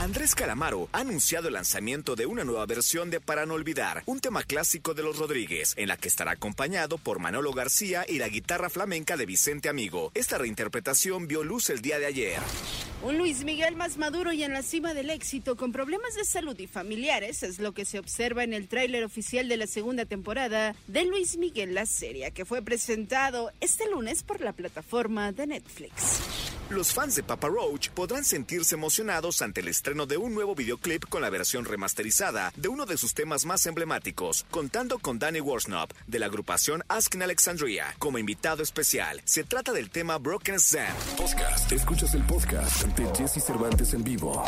Andrés Calamaro ha anunciado el lanzamiento de una nueva versión de Para no olvidar, un tema clásico de los Rodríguez, en la que estará acompañado por Manolo García y la guitarra flamenca de Vicente Amigo. Esta reinterpretación vio luz el día de ayer. Un Luis Miguel más maduro y en la cima del éxito con problemas de salud y familiares es lo que se observa en el tráiler oficial de la segunda temporada de Luis Miguel la serie que fue presentado este lunes por la plataforma de Netflix. Los fans de Papa Roach podrán sentirse emocionados ante el estreno de un nuevo videoclip con la versión remasterizada de uno de sus temas más emblemáticos, contando con Danny Worsnop de la agrupación Asking Alexandria como invitado especial. Se trata del tema Broken Zen. Podcast. Escuchas el podcast de Jesse Cervantes en vivo.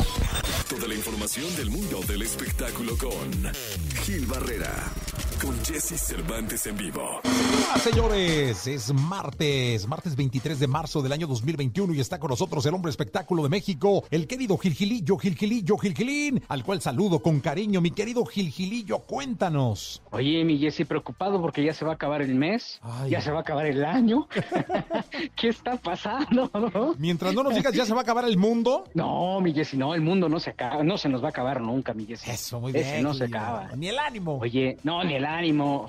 Toda la información del mundo del espectáculo con Gil Barrera. Con Jesse Cervantes en vivo. Hola, señores. Es martes, martes 23 de marzo del año 2021 y está con nosotros el hombre espectáculo de México, el querido Gilgilillo, Gilgilillo, Gilgilín, al cual saludo con cariño. Mi querido Gilgilillo, cuéntanos. Oye, mi Jesse, preocupado porque ya se va a acabar el mes, Ay. ya se va a acabar el año. ¿Qué está pasando? Mientras no nos digas ya se va a acabar el mundo. No, mi Jesse, no, el mundo no se acaba, no se nos va a acabar nunca, mi Jesse. Eso, muy Ese bien. no se acaba. Ni el ánimo. Oye, no, ni el ánimo.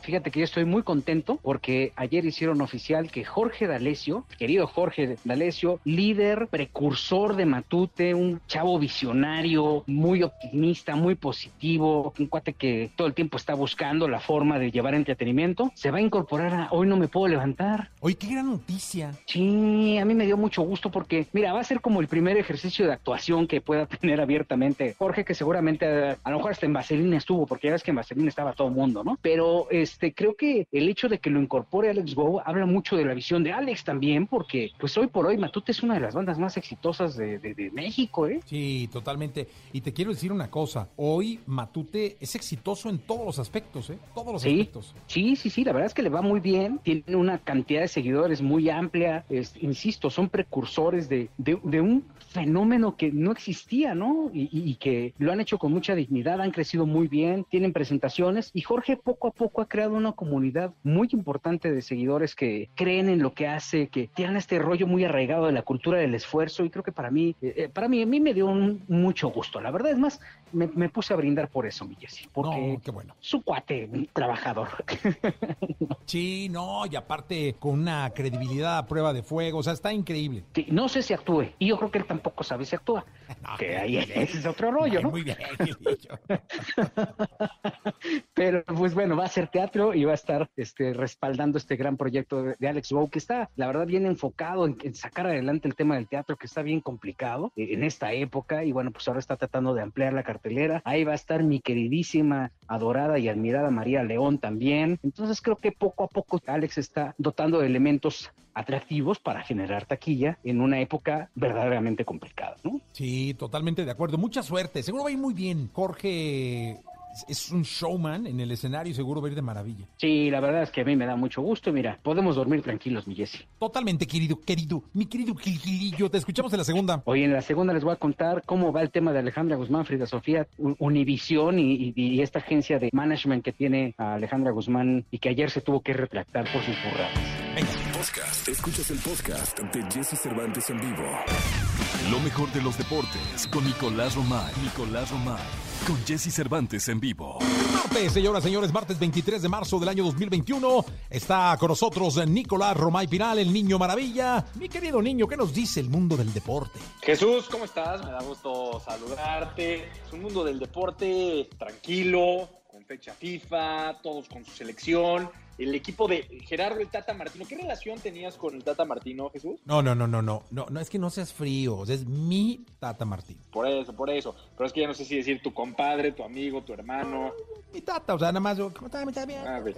Fíjate que yo estoy muy contento porque ayer hicieron oficial que Jorge D'Alessio, querido Jorge D'Alessio, líder, precursor de Matute, un chavo visionario, muy optimista, muy positivo, un cuate que todo el tiempo está buscando la forma de llevar entretenimiento, se va a incorporar a Hoy No Me Puedo Levantar. Oye, qué gran noticia. Sí, a mí me dio mucho gusto porque, mira, va a ser como el primer ejercicio de actuación que pueda tener abiertamente Jorge, que seguramente a lo mejor hasta en Vaselina estuvo, porque ya ves que en Vaselina estaba todo el mundo, ¿no? Pero este, creo que el hecho de que lo incorpore Alex Go habla mucho de la visión de Alex también, porque pues hoy por hoy Matute es una de las bandas más exitosas de, de- de México, ¿eh? Sí, totalmente. Y te quiero decir una cosa. Hoy Matute es exitoso en todos los aspectos, ¿eh? Todos los Sí, aspectos. sí, sí, sí, la verdad es que le va muy bien, tiene una cantidad de seguidores muy amplia, es- insisto, son precursores de, de- de un fenómeno que no existía, ¿no? Y, y- y que lo han hecho con mucha dignidad, han crecido muy bien, tienen presentaciones y Jorge poco a poco ha creado una comunidad muy importante de seguidores que creen en lo que hace, que tienen este rollo muy arraigado de la cultura del esfuerzo y creo que para mí, eh, eh, para mí, a mí me dio un- mucho gusto, la verdad es más, me, me puse a brindar por eso, mi Jessy, porque No, qué bueno. su cuate, un trabajador. Sí, no, y aparte con una credibilidad a prueba de fuego, o sea, está increíble. Sí, no sé si actúe, y yo creo que él tampoco sabe si actúa. No, que ahí ese es otro rollo, Ay, ¿no? Muy bien. Pero pues bueno, va a ser teatro y va a estar este, respaldando este gran proyecto de, Alex Wow, que está, la verdad, bien enfocado en, en sacar adelante el tema del teatro, que está bien complicado eh, en esta época. Y bueno, pues ahora está tratando de ampliar la cartelera. Ahí va a estar mi queridísima, adorada y admirada María León también. Entonces creo que poco a poco Alex está dotando de elementos atractivos para generar taquilla en una época verdaderamente complicada, ¿no? Sí, totalmente de acuerdo. Mucha suerte. Seguro va a ir muy bien. Jorge es- un showman en el escenario y seguro va a ir de maravilla. Sí, la verdad es que a mí me da mucho gusto. Mira, podemos dormir tranquilos, mi Jessy. Totalmente, querido, querido, mi querido Gilgilillo. Te escuchamos en la segunda. Hoy en la segunda les voy a contar cómo va el tema de Alejandra Guzmán, Frida Sofía, Univisión y, y- y esta agencia de management que tiene a Alejandra Guzmán y que ayer se tuvo que retractar por sus burradas. Venga. Podcast. Escuchas el podcast de Jesse Cervantes en vivo. Lo mejor de los deportes con Nicolás Romay. Nicolás Romay. Con Jesse Cervantes en vivo. Martes, señoras, señores, martes 23 de marzo del año 2021. Está con nosotros Nicolás Romay Pinal, el niño maravilla. Mi querido niño, ¿qué nos dice el mundo del deporte? Jesús, ¿cómo estás? Me da gusto saludarte. Es un mundo del deporte tranquilo, con fecha FIFA, todos con su selección. El equipo de Gerardo el Tata Martino. ¿Qué relación tenías con el Tata Martino, Jesús? No, no, no, no, no, no, no es que no seas frío, es mi Tata Martín. Por eso, por eso. Pero es que ya no sé si decir tu compadre, tu amigo, tu hermano. Mi Tata, o sea, nada más, yo, ¿cómo estás? ¿Me estás bien? Ah, bien.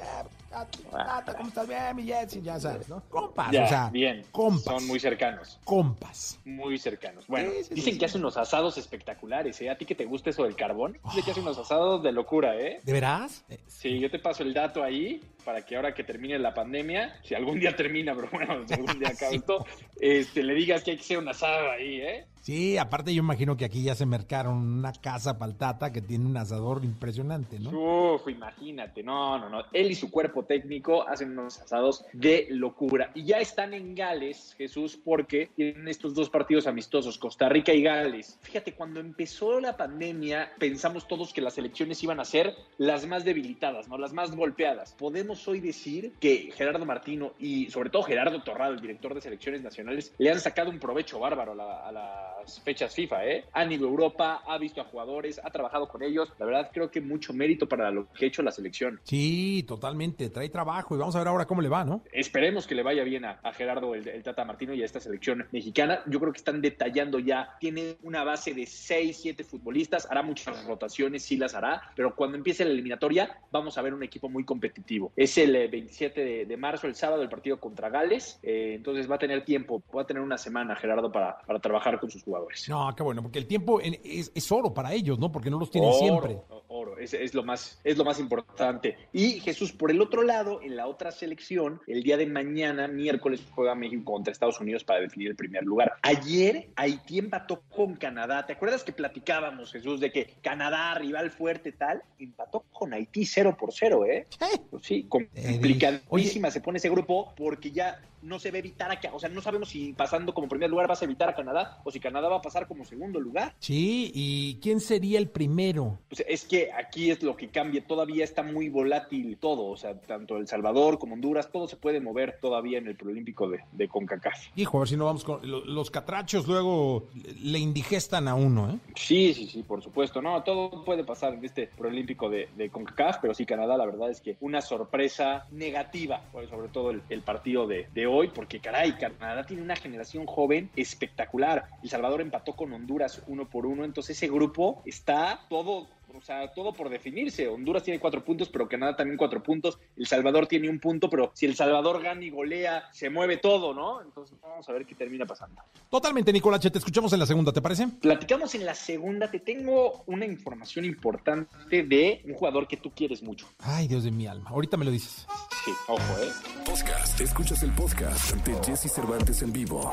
Tata, ¿cómo estás bien, mi Jessy? Ya sabes, ¿no? Compas, Ya, o sea, bien. compas. Son muy cercanos. Compas. Muy cercanos. Bueno, Sí, sí, dicen sí, que hace unos asados espectaculares, ¿eh? A ti que te gusta eso del carbón, dicen que hace unos asados de locura, ¿eh? ¿De veras? Sí, yo te paso el dato ahí para que ahora que termine la pandemia, si algún día termina, pero bueno, si algún día acaba Sí. esto, este, le digas que hay que hacer un asado ahí, ¿eh? Sí, aparte yo imagino que aquí ya se mercaron una casa paltata que tiene un asador impresionante, ¿no? Uf, imagínate, no, no, no. Él y su cuerpo técnico hacen unos asados de locura. Y ya están en Gales, Jesús, porque tienen estos dos partidos amistosos, Costa Rica y Gales. Fíjate, cuando empezó la pandemia, pensamos todos que las elecciones iban a ser las más debilitadas, ¿no? Las más golpeadas. Podemos hoy decir que Gerardo Martino y sobre todo Gerardo Torrado, el director de selecciones nacionales, le han sacado un provecho bárbaro a, las fechas FIFA, ¿eh? Han ido a Europa, ha visto a jugadores, ha trabajado con ellos. La verdad, creo que mucho mérito para lo que ha hecho la selección. Sí, totalmente. Trae trabajo y vamos a ver ahora cómo le va, ¿no? Esperemos que le vaya bien a, Gerardo, el, Tata Martino y a esta selección mexicana. Yo creo que están detallando ya. Tiene una base de 6, 7 futbolistas. Hará muchas rotaciones, sí las hará. Pero cuando empiece la eliminatoria, vamos a ver un equipo muy competitivo. Es el 27 eh, de, marzo, el sábado, el partido contra Gales. Eh, entonces va a tener tiempo, va a tener una semana, Gerardo, para, para trabajar con sus jugadores. No, qué bueno, porque el tiempo es, es oro para ellos, ¿no? Porque no los tienen siempre. Oro, es, es, lo más, es lo más importante. Y Jesús, por el otro lado, en la otra selección, el día de mañana, miércoles, juega México contra Estados Unidos para definir el primer lugar. Ayer Haití empató con Canadá. ¿Te acuerdas que platicábamos, Jesús, de que Canadá, rival fuerte, tal, empató con Haití 0 por 0, ¿eh? Pues sí, complicadísima se pone ese grupo porque ya no se va a evitar a o sea, no sabemos si pasando como primer lugar vas a evitar a Canadá o si Canadá va a pasar como segundo lugar. Sí, ¿y quién sería el primero? Pues es que aquí es lo que cambia, todavía está muy volátil todo, o sea, tanto El Salvador como Honduras, todo se puede mover todavía en el preolímpico de, de CONCACAF. Hijo, a ver si no vamos con los catrachos luego le indigestan a uno, ¿eh? Sí, sí, sí, por supuesto, no, todo puede pasar en este preolímpico de, de CONCACAF, pero sí Canadá, la verdad es que una sorpresa negativa, sobre todo el, el partido de, de hoy, porque caray, Canadá tiene una generación joven espectacular. El Salvador empató con Honduras uno por uno, entonces ese grupo está todo o sea, todo por definirse. Honduras tiene cuatro puntos, pero Canadá también cuatro puntos. El Salvador tiene un punto, pero si El Salvador gana y golea, se mueve todo, ¿no? Entonces vamos a ver qué termina pasando. Totalmente, Nicolache. Te escuchamos en la segunda, ¿te parece? Platicamos en la segunda. Te tengo una información importante de un jugador que tú quieres mucho. Ay, Dios de mi alma. Ahorita me lo dices. Sí, ojo, ¿eh? Podcast. Escuchas el podcast de Jesse Cervantes en vivo.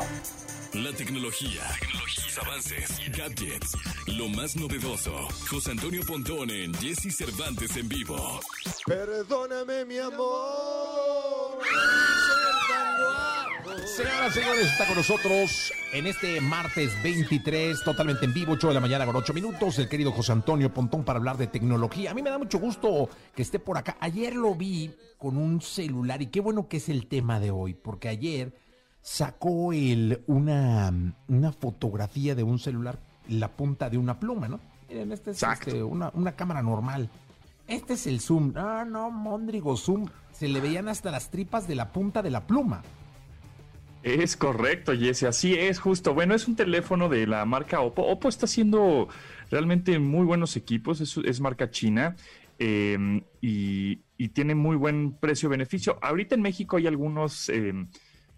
La tecnología, tecnología, avances, gadgets, lo más novedoso. José Antonio Pontón en Jesse Cervantes en vivo. Perdóname, mi amor. Señoras y señores, está con nosotros en este martes 23, totalmente en vivo, 8 de la mañana con 8 minutos, el querido José Antonio Pontón para hablar de tecnología. A mí me da mucho gusto que esté por acá. Ayer lo vi con un celular y qué bueno que es el tema de hoy, porque ayer sacó el, una, una fotografía de un celular, la punta de una pluma, ¿no? Miren, este es este, una, una, cámara normal. Este es el zoom. Ah, no, Mondrigo, zoom. Se le veían hasta las tripas de la punta de la pluma. Es correcto, Jesse, así es, justo. Bueno, es un teléfono de la marca Oppo. Oppo está haciendo realmente muy buenos equipos, es, marca china em, y, y, tiene muy buen precio-beneficio. Ahorita en México hay algunos em,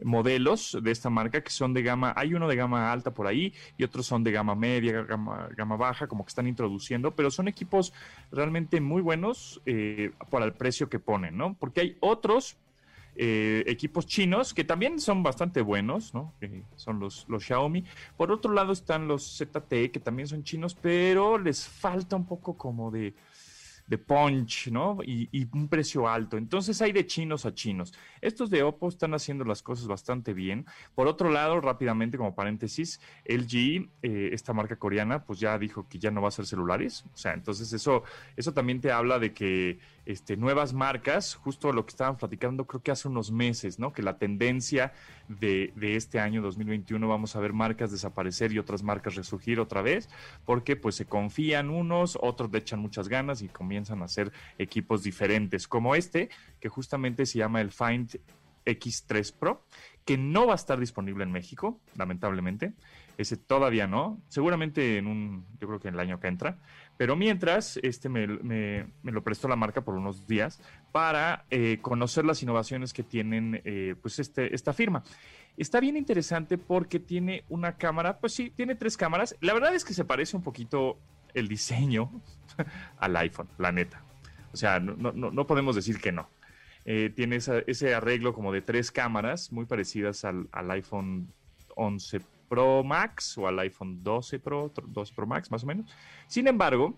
modelos de esta marca que son de gama, hay uno de gama alta por ahí y otros son de gama media, gama, gama baja, como que están introduciendo, pero son equipos realmente muy buenos eh, para el precio que ponen, ¿no? Porque hay otros eh, equipos chinos que también son bastante buenos, ¿no? son los, los Xiaomi. Por otro lado están los ZTE que también son chinos, pero les falta un poco como de de punch, ¿no? Y, un precio alto. Entonces hay de chinos a chinos. Estos de Oppo están haciendo las cosas bastante bien. Por otro lado, rápidamente como paréntesis, LG, eh, esta marca coreana, pues ya dijo que ya no va a hacer celulares. O sea, entonces eso, eso también te habla de que este, nuevas marcas, justo lo que estaban platicando creo que hace unos meses, ¿no? Que la tendencia de, de, este año 2021 vamos a ver marcas desaparecer y otras marcas resurgir otra vez, porque pues se confían unos, otros le echan muchas ganas y comienzan a hacer equipos diferentes, como este, que justamente se llama el Find X3 Pro, que no va a estar disponible en México, lamentablemente. Ese todavía no, seguramente en un, yo creo que en el año que entra, pero mientras, este me, me, lo prestó la marca por unos días para eh, conocer las innovaciones que tienen eh, pues este, esta firma. Está bien interesante porque tiene una cámara, pues sí, tiene tres cámaras. La verdad es que se parece un poquito el diseño al iPhone, la neta. O sea, no, no, no podemos decir que no. Eh, tiene ese arreglo como de tres cámaras muy parecidas al, al iPhone 11 Pro Max o al iPhone 12 Pro, 12 Pro Max más o menos. Sin embargo,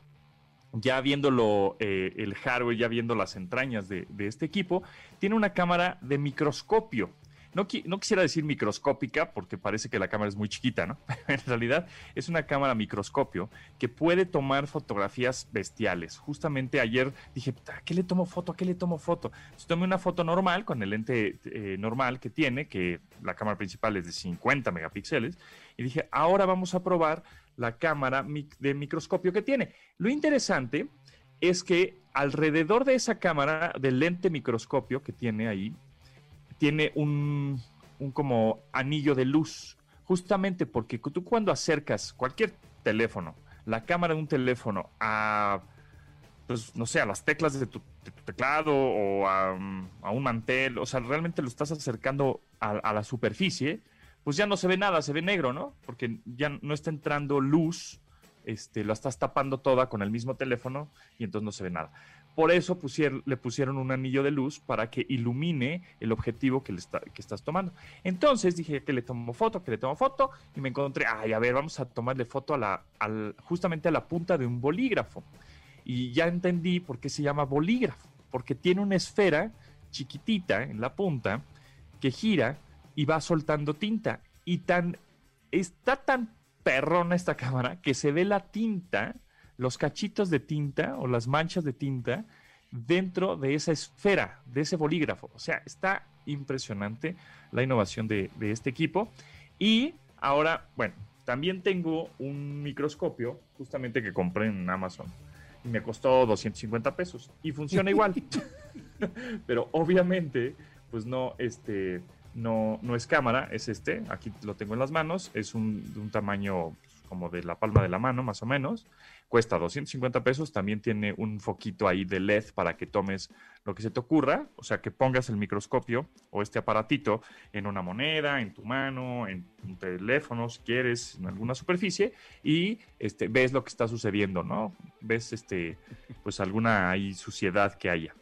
ya viéndolo eh, el hardware, ya viendo las entrañas de, de, este equipo, tiene una cámara de microscopio. No, quisiera decir microscópica porque parece que la cámara es muy chiquita, ¿no? en realidad es una cámara microscopio que puede tomar fotografías bestiales. Justamente ayer dije, ¿a qué le tomo foto? ¿A qué le tomo foto? Entonces tomé una foto normal con el lente eh, normal que tiene, que la cámara principal es de 50 megapíxeles, y dije, ahora vamos a probar la cámara de microscopio que tiene. Lo interesante es que alrededor de esa cámara del lente microscopio que tiene ahí, tiene un, un como anillo de luz, justamente porque tú cuando acercas cualquier teléfono, la cámara de un teléfono a, pues no sé, a las teclas de tu, teclado o a, un mantel, o sea, realmente lo estás acercando a, a, la superficie, pues ya no se ve nada, se ve negro, ¿no? Porque ya no está entrando luz, este, lo estás tapando toda con el mismo teléfono y entonces no se ve nada. Por eso le pusieron un anillo de luz para que ilumine el objetivo que, le que estás tomando. Entonces dije que le tomo foto, que le tomo foto y me encontré, ay, a ver, vamos a tomarle foto a la, justamente a la punta de un bolígrafo. Y ya entendí por qué se llama bolígrafo, porque tiene una esfera chiquitita en la punta que gira y va soltando tinta. Y tan, está tan perrona esta cámara que se ve la tinta los cachitos de tinta o las manchas de tinta dentro de esa esfera, de ese bolígrafo. O sea, está impresionante la innovación de, este equipo. Y ahora, bueno, también tengo un microscopio justamente que compré en Amazon y me costó 250 pesos y funciona igual. Pero obviamente, pues no, este, no, no es cámara, es este. Aquí lo tengo en las manos. Es un, de un tamaño como de la palma de la mano, más o menos. Cuesta 250 pesos. También tiene un foquito ahí de LED para que tomes lo que se te ocurra. O sea, que pongas el microscopio o este aparatito en una moneda, en tu mano, en un teléfono, si quieres, en alguna superficie, y este, ves lo que está sucediendo, ¿no? Ves este, pues alguna ahí suciedad que haya.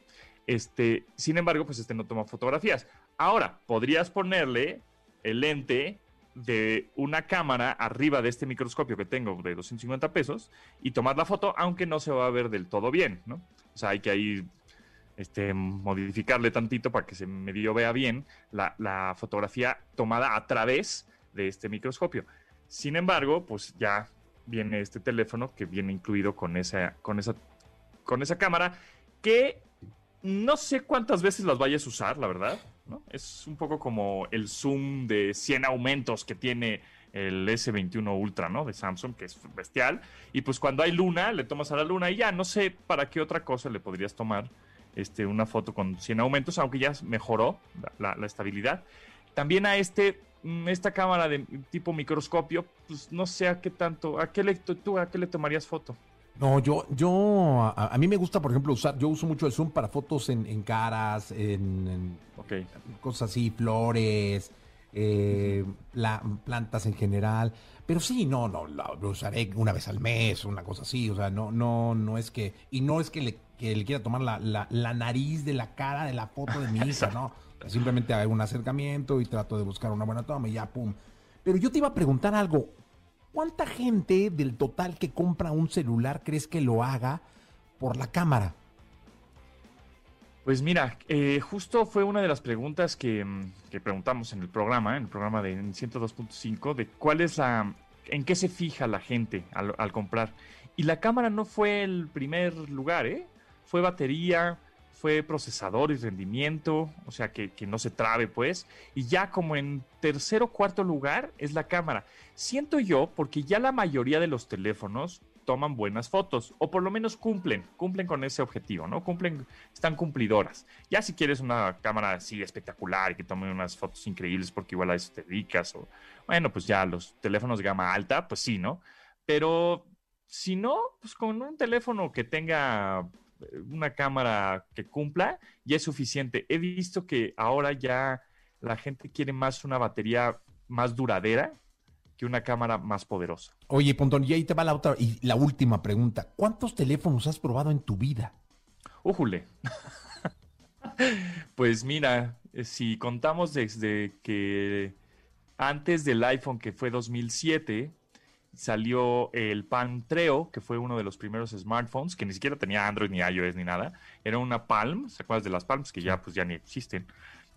Este, sin embargo, pues este no toma fotografías. Ahora, podrías ponerle el lente de una cámara arriba de este microscopio que tengo de 250 pesos y tomar la foto, aunque no se va a ver del todo bien, ¿no? O sea, hay que ahí este, modificarle tantito para que se medio vea bien la, la, fotografía tomada a través de este microscopio. Sin embargo, pues ya viene este teléfono que viene incluido con esa, con esa, con esa cámara que no sé cuántas veces las vayas a usar, la verdad. Es un poco como el zoom de 100 aumentos que tiene el S21 Ultra, ¿no? De Samsung, que es bestial. Y pues cuando hay luna, le tomas a la luna y ya, no sé para qué otra cosa le podrías tomar este, una foto con 100 aumentos, aunque ya mejoró la, estabilidad. También a este, mm, esta cámara de tipo microscopio, pues no sé a qué tanto, a qué le, tú a qué le tomarías foto. No, yo, yo, a, mí me gusta, por ejemplo, usar, yo uso mucho el zoom para fotos en, caras, en, cosas así, flores, eh, plantas en general. Pero sí, no, no, lo, usaré una vez al mes, una cosa así. O sea, no, no, no es que, y no es que le, que le quiera tomar la, la, la, nariz de la cara de la foto de mi hija, no. Simplemente hago un acercamiento y trato de buscar una buena toma y ya, pum. Pero yo te iba a preguntar algo. ¿Cuánta gente del total que compra un celular crees que lo haga por la cámara? Pues mira, eh, justo fue una de las preguntas que, mm, preguntamos en el programa, en el programa de 102.5, de cuál es la, en qué se fija la gente al, al, comprar. Y la cámara no fue el primer lugar, ¿eh? Fue batería, fue procesador y rendimiento, o sea, que, no se trabe, pues. Y ya como en tercer o cuarto lugar es la cámara. Siento yo, porque ya la mayoría de los teléfonos toman buenas fotos, o por lo menos cumplen, cumplen con ese objetivo, ¿no? Cumplen, están cumplidoras. Ya si quieres una cámara así espectacular y que tome unas fotos increíbles, porque igual a eso te dedicas, o bueno, pues ya los teléfonos de gama alta, pues sí, ¿no? Pero si no, pues con un teléfono que tenga una cámara que cumpla, ya es suficiente. He visto que ahora ya la gente quiere más una batería más duradera que una cámara más poderosa. Oye, Pontón, y ahí te va la otra y la última pregunta. ¿Cuántos teléfonos has probado en tu vida? Újule. pues mira, eh, si contamos desde que antes del iPhone que fue 2007, salió el Palm Treo, que fue uno de los primeros smartphones, que ni siquiera tenía Android ni iOS ni nada. Era una Palm, ¿se acuerdas de las Palms? Que ya pues ya ni existen.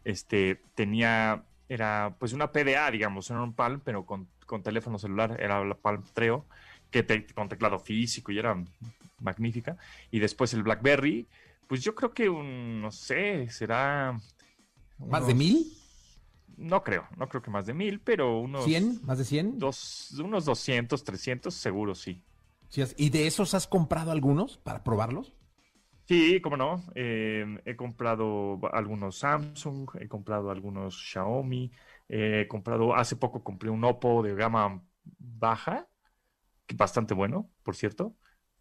Este, tenía, era pues una PDA, digamos, era un Palm, pero con, con teléfono celular, era la Palm Treo, que te, con teclado físico y era magnífica. Y después el BlackBerry, pues yo creo que un, no sé, será... ¿Más de mil? No creo, no creo que más de mil, pero unos... ¿100? ¿Más de 100? Dos, unos 200, 300, seguro sí. Sí, ¿Y de esos has comprado algunos para probarlos? Sí, cómo no. Eh, he comprado algunos Samsung, he comprado algunos Xiaomi, he comprado, hace poco compré un Oppo de gama baja, bastante bueno, por cierto.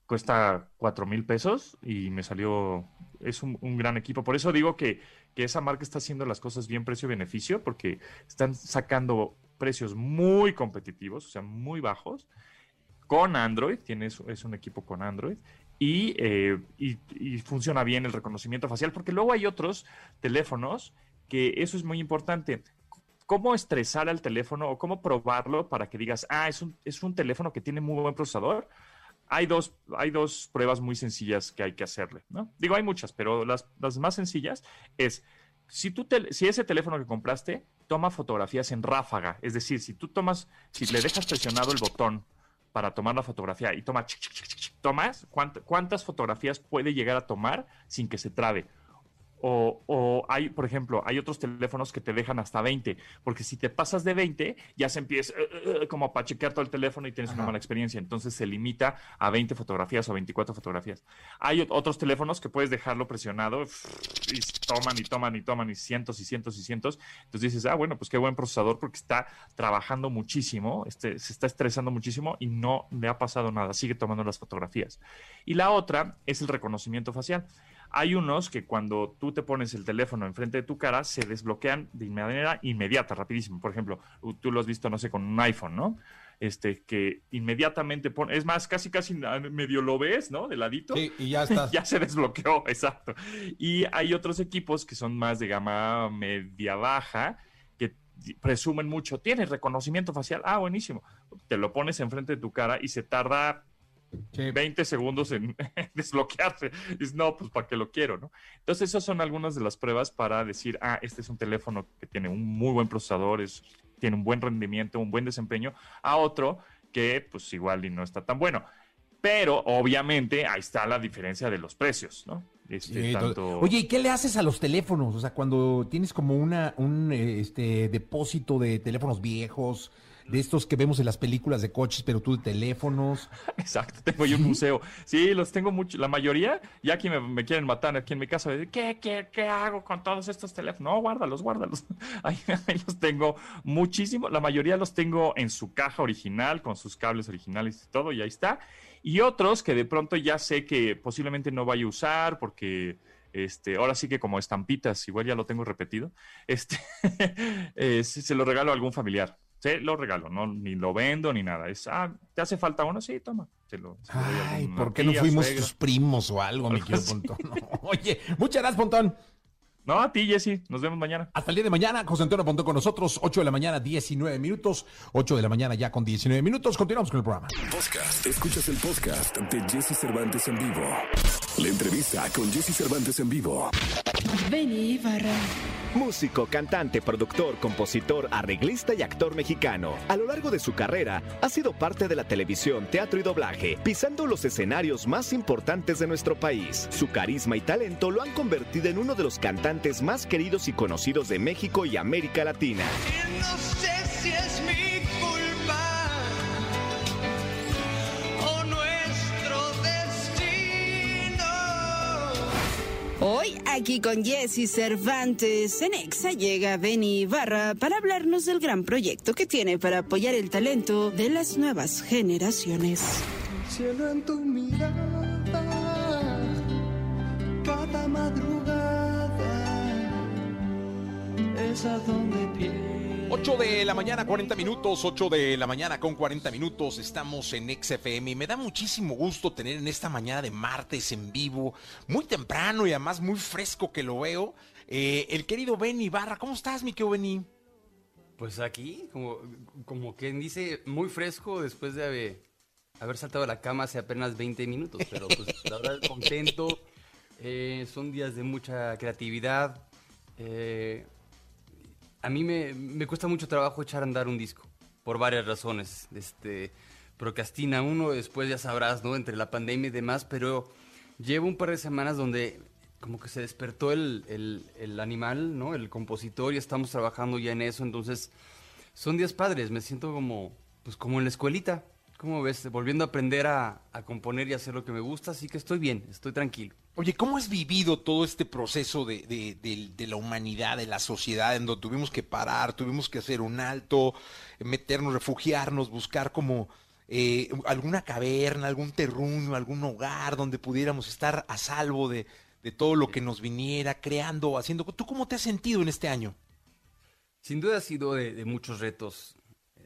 Cuesta cuatro mil pesos y me salió, es un, un gran equipo. Por eso digo que, que esa marca está haciendo las cosas bien precio-beneficio, porque están sacando precios muy competitivos, o sea, muy bajos, con Android, tienes, es un equipo con Android, y, eh, y, y, funciona bien el reconocimiento facial, porque luego hay otros teléfonos que eso es muy importante. ¿Cómo estresar al teléfono o cómo probarlo para que digas, ah, es un, es un teléfono que tiene muy buen procesador? Hay dos, hay dos pruebas muy sencillas que hay que hacerle, ¿no? Digo, hay muchas, pero las, más sencillas es, si, tú si ese teléfono que compraste toma fotografías en ráfaga, es decir, si tú tomas, si le dejas presionado el botón para tomar la fotografía y toma, tomas, ¿cuántas fotografías puede llegar a tomar sin que se trabe? O, o, hay, por ejemplo, hay otros teléfonos que te dejan hasta 20, porque si te pasas de 20, ya se empieza uh, uh, como a pachequear todo el teléfono y tienes Ajá. una mala experiencia. Entonces se limita a 20 fotografías o 24 fotografías. Hay otros teléfonos que puedes dejarlo presionado y toman y toman y toman y cientos y cientos y cientos. Entonces dices, ah, bueno, pues qué buen procesador porque está trabajando muchísimo, este, se está estresando muchísimo y no le ha pasado nada, sigue tomando las fotografías. Y la otra es el reconocimiento facial. Hay unos que cuando tú te pones el teléfono enfrente de tu cara se desbloquean de manera inmediata, rapidísimo. Por ejemplo, tú lo has visto, no sé, con un iPhone, ¿no? Este, que inmediatamente pone, es más, casi, casi medio lo ves, ¿no? De ladito. Sí, y ya está. ya se desbloqueó, exacto. Y hay otros equipos que son más de gama media baja, que presumen mucho, tienes reconocimiento facial, ah, buenísimo. Te lo pones enfrente de tu cara y se tarda Sí. 20 segundos en, desbloquearse. Dices, no, pues para qué lo quiero, ¿no? Entonces, esas son algunas de las pruebas para decir, ah, este es un teléfono que tiene un muy buen procesador, es, tiene un buen rendimiento, un buen desempeño, a otro que, pues, igual y no está tan bueno. Pero, obviamente, ahí está la diferencia de los precios, ¿no? Este, sí, tanto... Oye, ¿y qué le haces a los teléfonos? O sea, cuando tienes como una, un este, depósito de teléfonos viejos, de estos que vemos en las películas de coches, pero tú de teléfonos. Exacto, tengo yo un museo. Sí, los tengo mucho, la mayoría, ya aquí me, me quieren matar aquí en mi casa, ¿qué, qué, ¿qué hago con todos estos teléfonos? No, guárdalos, guárdalos. Ahí, ahí, los tengo muchísimo, la mayoría los tengo en su caja original, con sus cables originales y todo, y ahí está. Y otros que de pronto ya sé que posiblemente no vaya a usar porque... Este, ahora sí que como estampitas, igual ya lo tengo repetido, este, eh, se lo regalo a algún familiar. Se lo regalo, no, ni lo vendo ni nada. Es, ah, ¿te hace falta uno? Sí, toma. Se lo, se Ay, ¿por qué no fuimos suegra? tus primos o algo, mi querido Pontón? No. Oye, muchas gracias, Pontón. No, a ti, Jesse. Nos vemos mañana. Hasta el día de mañana. José Antonio Pontón con nosotros. 8 de la mañana, 19 minutos. 8 de la mañana ya con 19 minutos. Continuamos con el programa. Podcast. Escuchas el podcast de Jesse Cervantes en vivo. La entrevista con Jesse Cervantes en vivo. Benny Ibarra. Músico, cantante, productor, compositor, arreglista y actor mexicano. A lo largo de su carrera, ha sido parte de la televisión, teatro y doblaje, pisando los escenarios más importantes de nuestro país. Su carisma y talento lo han convertido en uno de los cantantes más queridos y conocidos de México y América Latina. No sé si es mi Hoy, aquí con Jesse Cervantes, en Exa llega Benny Ibarra para hablarnos del gran proyecto que tiene para apoyar el talento de las nuevas generaciones. Cielo en tu mirada, es a donde pienso. 8 de la mañana, 40 minutos, 8 de la mañana con 40 minutos, estamos en XFM y me da muchísimo gusto tener en esta mañana de martes en vivo, muy temprano y además muy fresco que lo veo, eh, el querido Benny Barra. ¿Cómo estás, mi querido Benny? Pues aquí, como, como quien dice, muy fresco después de haber, haber saltado de la cama hace apenas 20 minutos, pero pues la verdad contento. Eh, son días de mucha creatividad. Eh, a mí me, me cuesta mucho trabajo echar a andar un disco, por varias razones. Este, procrastina uno, después ya sabrás, ¿no? Entre la pandemia y demás, pero llevo un par de semanas donde como que se despertó el, el, el, animal, ¿no? El compositor y estamos trabajando ya en eso, entonces son días padres, me siento como, pues como en la escuelita, como ves, volviendo a aprender a, a, componer y hacer lo que me gusta, así que estoy bien, estoy tranquilo. Oye, ¿cómo has vivido todo este proceso de, de, de, de la humanidad, de la sociedad, en donde tuvimos que parar, tuvimos que hacer un alto, meternos, refugiarnos, buscar como... Eh, alguna caverna, algún terruño, algún hogar donde pudiéramos estar a salvo de, de todo lo que nos viniera, creando, haciendo. ¿Tú cómo te has sentido en este año? Sin duda ha sido de, de muchos retos,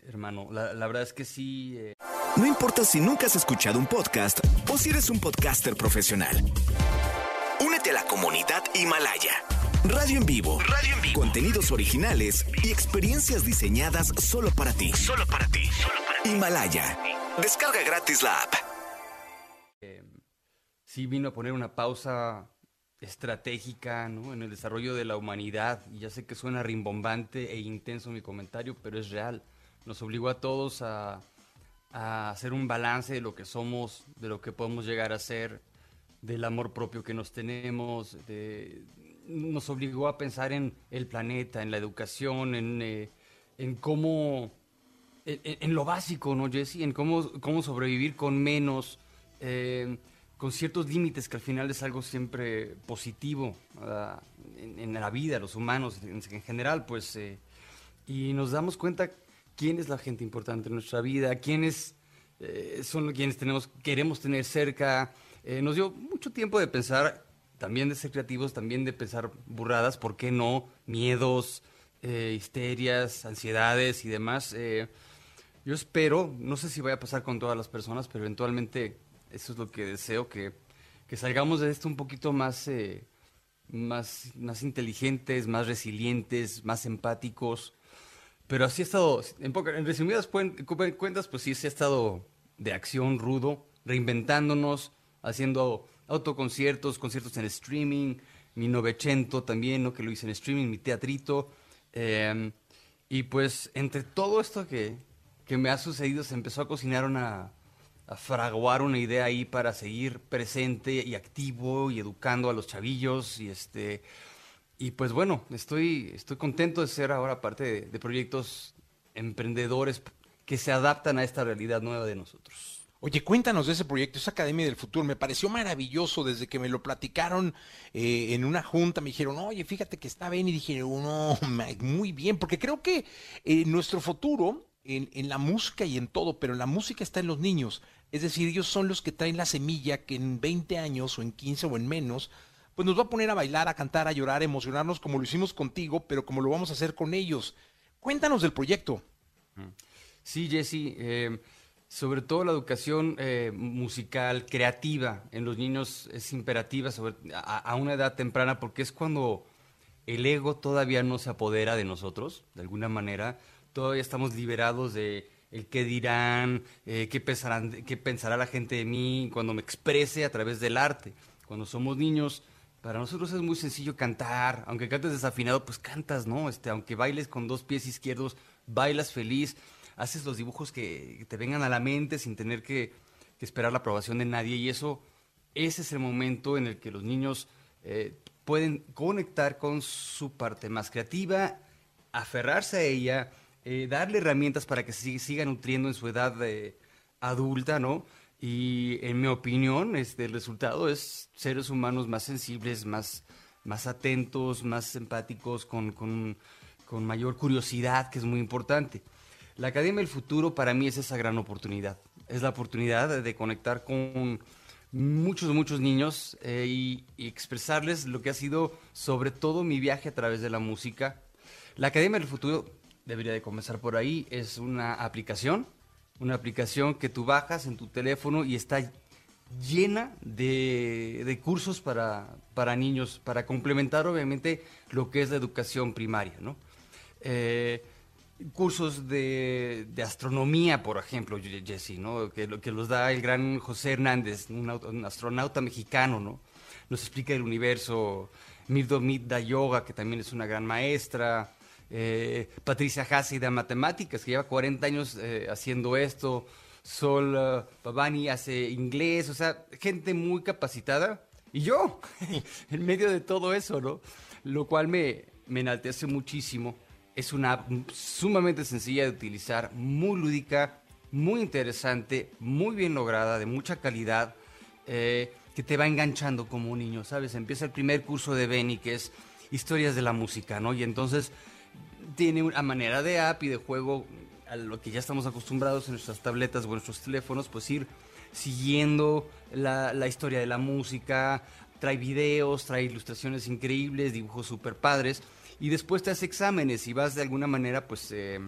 hermano. La, la, verdad es que sí. Eh... No importa si nunca has escuchado un podcast o si eres un podcaster profesional. Únete a la comunidad Himalaya. Radio en vivo. Radio en vivo. Contenidos originales y experiencias diseñadas solo para ti. Solo para ti. Solo para ti. Himalaya. Descarga gratis la app. Eh, sí vino a poner una pausa estratégica ¿no? en el desarrollo de la humanidad. Y ya sé que suena rimbombante e intenso mi comentario, pero es real. Nos obligó a todos a, a, hacer un balance de lo que somos, de lo que podemos llegar a ser, del amor propio que nos tenemos. De, nos obligó a pensar en el planeta, en la educación, en, eh, en cómo... En, en, lo básico, ¿no, Jesse? En cómo, cómo sobrevivir con menos. Eh, con ciertos límites que al final es algo siempre positivo en, en, la vida, los humanos en, en general, pues, eh, y nos damos cuenta quién es la gente importante en nuestra vida, quiénes eh, son quienes tenemos, queremos tener cerca. Eh, nos dio mucho tiempo de pensar, también de ser creativos, también de pensar burradas, ¿por qué no? Miedos, eh, histerias, ansiedades y demás. yo espero, no sé si vaya a pasar con todas las personas, pero eventualmente eso es lo que deseo, que, que salgamos de esto un poquito más, eh, más, más inteligentes, más resilientes, más empáticos. Pero así ha estado, en, poca, en resumidas cuentas, pues sí, sí ha estado de acción rudo, reinventándonos, haciendo autoconciertos, conciertos en streaming, mi Novecento también, ¿no? que lo hice en streaming, mi teatrito. Eh, y pues entre todo esto que, que me ha sucedido, se empezó a cocinar una, a fraguar una idea ahí para seguir presente y activo y educando a los chavillos y este y pues bueno estoy estoy contento de ser ahora parte de, proyectos emprendedores que se adaptan a esta realidad nueva de nosotros. Oye, cuéntanos de ese proyecto, esa Academia del Futuro. Me pareció maravilloso desde que me lo platicaron eh, en una junta. Me dijeron, oye, fíjate que está bien. Y dije, no, muy bien, porque creo que eh, nuestro futuro en, en, la música y en todo, pero la música está en los niños. Es decir, ellos son los que traen la semilla que en 20 años o en 15 o en menos, pues nos va a poner a bailar, a cantar, a llorar, a emocionarnos como lo hicimos contigo, pero como lo vamos a hacer con ellos. Cuéntanos del proyecto. Sí, Jesse. Eh, sobre todo la educación eh, musical, creativa en los niños es imperativa a una edad temprana porque es cuando el ego todavía no se apodera de nosotros, de alguna manera todavía estamos liberados de el qué dirán, eh, qué, pensarán, qué pensará la gente de mí cuando me exprese a través del arte. Cuando somos niños, para nosotros es muy sencillo cantar, aunque cantes desafinado, pues cantas, ¿no? Este, aunque bailes con dos pies izquierdos, bailas feliz, haces los dibujos que te vengan a la mente sin tener que, esperar la aprobación de nadie y eso, ese es el momento en el que los niños eh, pueden conectar con su parte más creativa, aferrarse a ella, eh, darle herramientas para que se siga nutriendo en su edad eh, adulta, ¿no? Y en mi opinión, este, el resultado es seres humanos más sensibles, más, más atentos, más empáticos, con, con, con mayor curiosidad, que es muy importante. La Academia del Futuro para mí es esa gran oportunidad. Es la oportunidad de, conectar con muchos, muchos niños eh, y, y expresarles lo que ha sido sobre todo mi viaje a través de la música. La Academia del Futuro debería de comenzar por ahí, es una aplicación, una aplicación que tú bajas en tu teléfono y está llena de, de cursos para, para, niños, para complementar obviamente lo que es la educación primaria, ¿no? Eh, cursos de, de astronomía, por ejemplo, Jesse, ¿no? Que, que los da el gran José Hernández, un astronauta mexicano, ¿no? Nos explica el universo. Mirdo Midda Yoga, que también es una gran maestra. Eh, Patricia Hassi de matemáticas, que lleva 40 años eh, haciendo esto. Sol eh, Pavani hace inglés, o sea, gente muy capacitada. Y yo, en medio de todo eso, ¿no? Lo cual me, me enaltece muchísimo. Es una app sumamente sencilla de utilizar, muy lúdica, muy interesante, muy bien lograda, de mucha calidad, eh, que te va enganchando como un niño, ¿sabes? Empieza el primer curso de Benny, que es historias de la música, ¿no? Y entonces tiene una manera de app y de juego a lo que ya estamos acostumbrados en nuestras tabletas o en nuestros teléfonos, pues ir siguiendo la, la historia de la música, trae videos, trae ilustraciones increíbles, dibujos super padres, y después te hace exámenes y vas de alguna manera pues eh,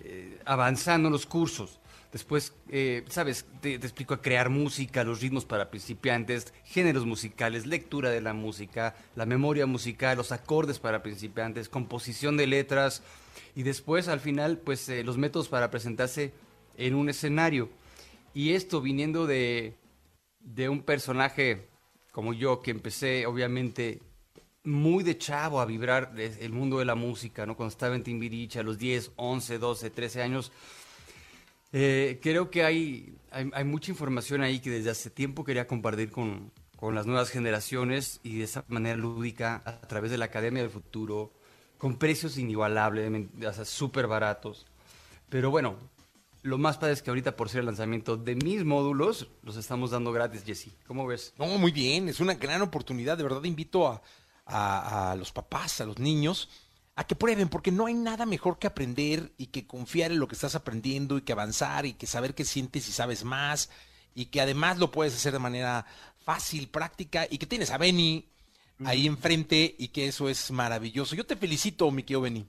eh, avanzando los cursos. Después, eh, ¿sabes? Te, explico a crear música, los ritmos para principiantes, géneros musicales, lectura de la música, la memoria musical, los acordes para principiantes, composición de letras y después, al final, pues eh, los métodos para presentarse en un escenario. Y esto viniendo de, de un personaje como yo, que empecé obviamente muy de chavo a vibrar el mundo de la música, ¿no? Cuando estaba en Timbiriche a los 10, 11, 12, 13 años. Eh, creo que hay, hay, hay mucha información ahí que desde hace tiempo quería compartir con, con las nuevas generaciones y de esa manera lúdica a través de la Academia del Futuro, con precios inigualables, o súper baratos. Pero bueno, lo más padre es que ahorita por ser el lanzamiento de mis módulos, los estamos dando gratis, Jesse. ¿Cómo ves? No, muy bien, es una gran oportunidad. De verdad invito a- a los papás, a los niños, a que prueben, porque no hay nada mejor que aprender y que confiar en lo que estás aprendiendo y que avanzar y que saber qué sientes y sabes más y que además lo puedes hacer de manera fácil, práctica y que tienes a Benny ahí enfrente y que eso es maravilloso. Yo te felicito, mi querido Benny.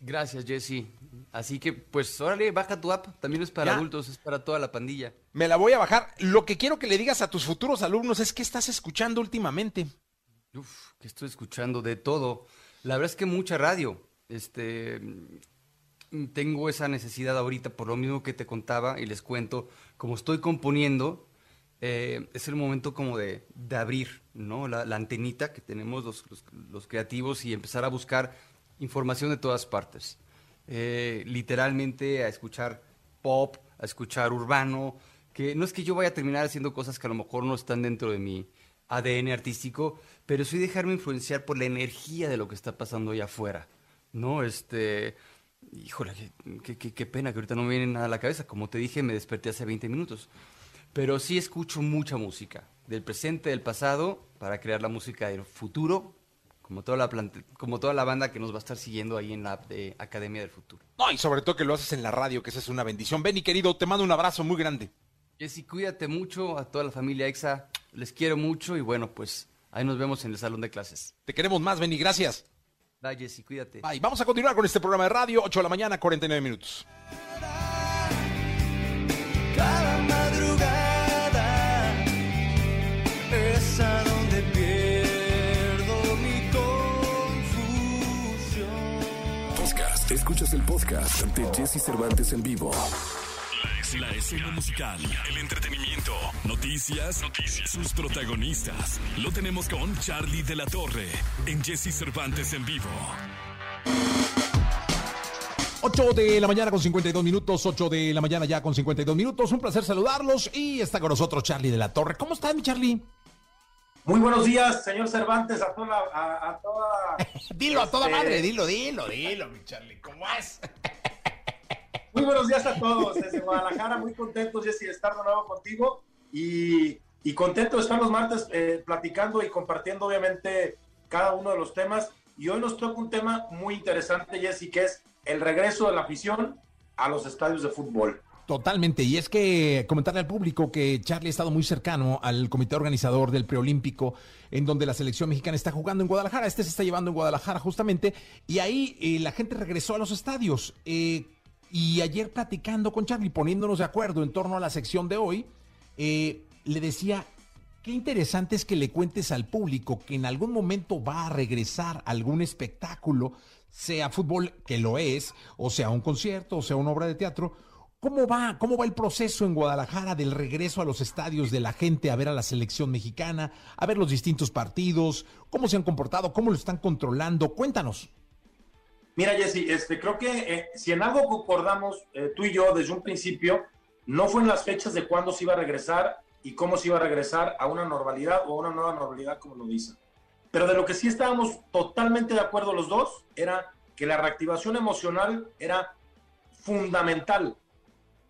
Gracias, Jesse. Así que, pues, órale, baja tu app. También es para Ya. adultos, es para toda la pandilla. Me la voy a bajar. Lo que quiero que le digas a tus futuros alumnos es qué estás escuchando últimamente. Uf, que estoy escuchando de todo. La verdad es que mucha radio. Este, tengo esa necesidad ahorita por lo mismo que te contaba y les cuento. Como estoy componiendo, eh, es el momento como de, de abrir, ¿no? La, antenita que tenemos los, los- los creativos y empezar a buscar información de todas partes. Eh, literalmente a escuchar pop, a escuchar urbano, que no es que yo vaya a terminar haciendo cosas que a lo mejor no están dentro de mi ADN artístico, pero sí dejarme influenciar por la energía de lo que está pasando allá afuera, ¿no? Este, híjole, qué, qué- qué- pena que ahorita no me viene nada a la cabeza, como te dije, me desperté hace 20 minutos, pero sí escucho mucha música, del presente, del pasado, para crear la música del futuro, como toda la, como toda la banda que nos va a estar siguiendo ahí en la Academia del Futuro. No, y sobre todo que lo haces en la radio, que esa es una bendición. Benny, querido, te mando un abrazo muy grande. Jessy, cuídate mucho, a toda la familia EXA, les quiero mucho y bueno, pues ahí nos vemos en el salón de clases. Te queremos más, Benny, gracias. Bye, Jessy, cuídate. Bye. Vamos a continuar con este programa de radio, 8 de la mañana, 49 minutos. Cada madrugada es a donde pierdo mi confusión. Podcast. Escuchas el podcast de Jesse Cervantes en vivo. La escena musical, el entretenimiento, noticias, noticias, sus protagonistas. Lo tenemos con Charlie de la Torre en Jesse Cervantes en vivo. 8 de la mañana con 52 minutos, 8 de la mañana ya con 52 minutos. Un placer saludarlos y está con nosotros Charlie de la Torre. ¿Cómo estás, mi Charlie? Muy buenos días, señor Cervantes, a toda... A, a toda Dilo a toda este, madre, dilo, dilo, dilo, mi Charlie. ¿Cómo es? Muy buenos días a todos desde Guadalajara, muy contentos, Jessy, de estar de nuevo contigo y, y contento de estar los martes eh, platicando y compartiendo, obviamente, cada uno de los temas. Y hoy nos toca un tema muy interesante, Jessy, que es el regreso de la afición a los estadios de fútbol. Totalmente, y es que comentarle al público que Charlie ha estado muy cercano al comité organizador del preolímpico, en donde la selección mexicana está jugando en Guadalajara, este se está llevando en Guadalajara justamente, y ahí eh, la gente regresó a los estadios. Eh, y ayer platicando con Charlie, poniéndonos de acuerdo en torno a la sección de hoy, eh, le decía, qué interesante es que le cuentes al público que en algún momento va a regresar algún espectáculo sea fútbol, que lo es, o sea un concierto, o sea una obra de teatro, ¿cómo va, cómo va el proceso en Guadalajara del regreso a los estadios de la gente a ver a la selección mexicana, a ver los distintos partidos, cómo se han comportado, cómo lo están controlando? Cuéntanos. Mira, Jesse, este, creo que eh, si en algo concordamos eh, tú y yo desde un principio, no fue en las fechas de cuándo se iba a regresar y cómo se iba a regresar a una normalidad o a una nueva normalidad, como lo dicen. Pero de lo que sí estábamos totalmente de acuerdo los dos era que la reactivación emocional era fundamental,